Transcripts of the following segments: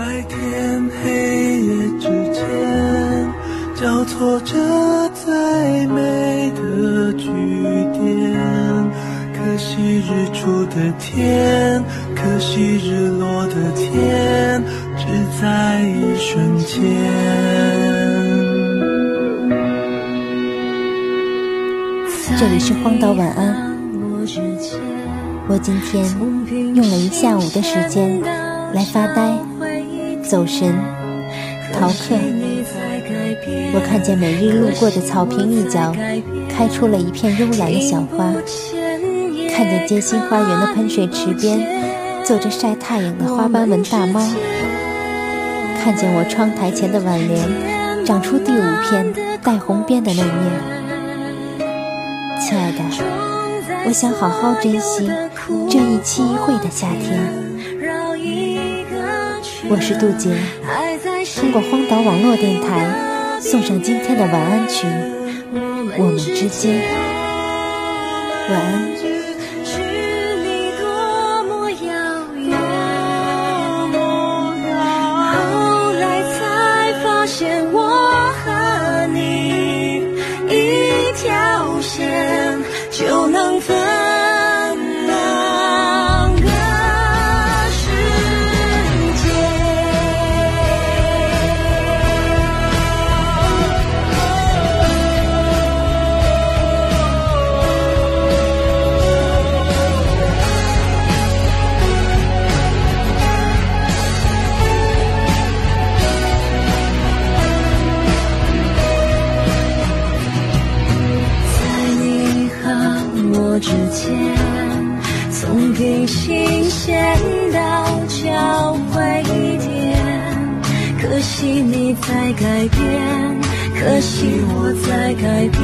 白天黑夜之间，交错着最美的句点。可惜日出的天，可惜日落的天，只在一瞬间。这里是荒岛晚安。我今天用了一下午的时间来发呆、走神、逃课。我看见每日路过的草坪一角开出了一片幽蓝的小花，看见街心花园的喷水池边坐着晒太阳的花斑纹大猫，看见我窗台前的挽联长出第五片带红边的那面。亲爱的，我想好好珍惜这一期一会的夏天。我是杜杰，通过荒岛网络电台送上今天的晚安曲，我们之间，晚安。之间，从平行线到交汇点，可惜你在改变，可惜我在改变，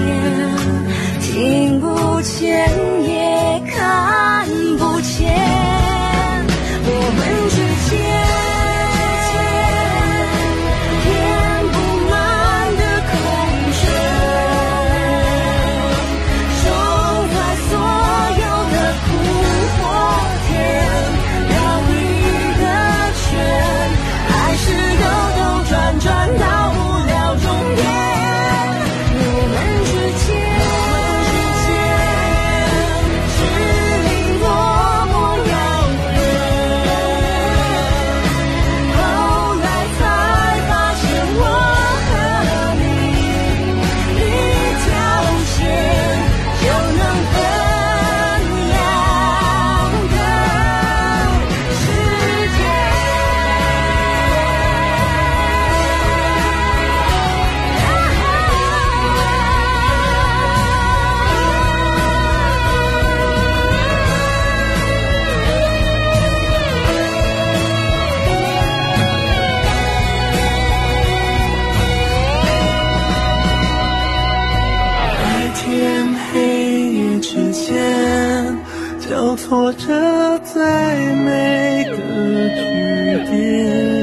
听不见。交错着最美的句点。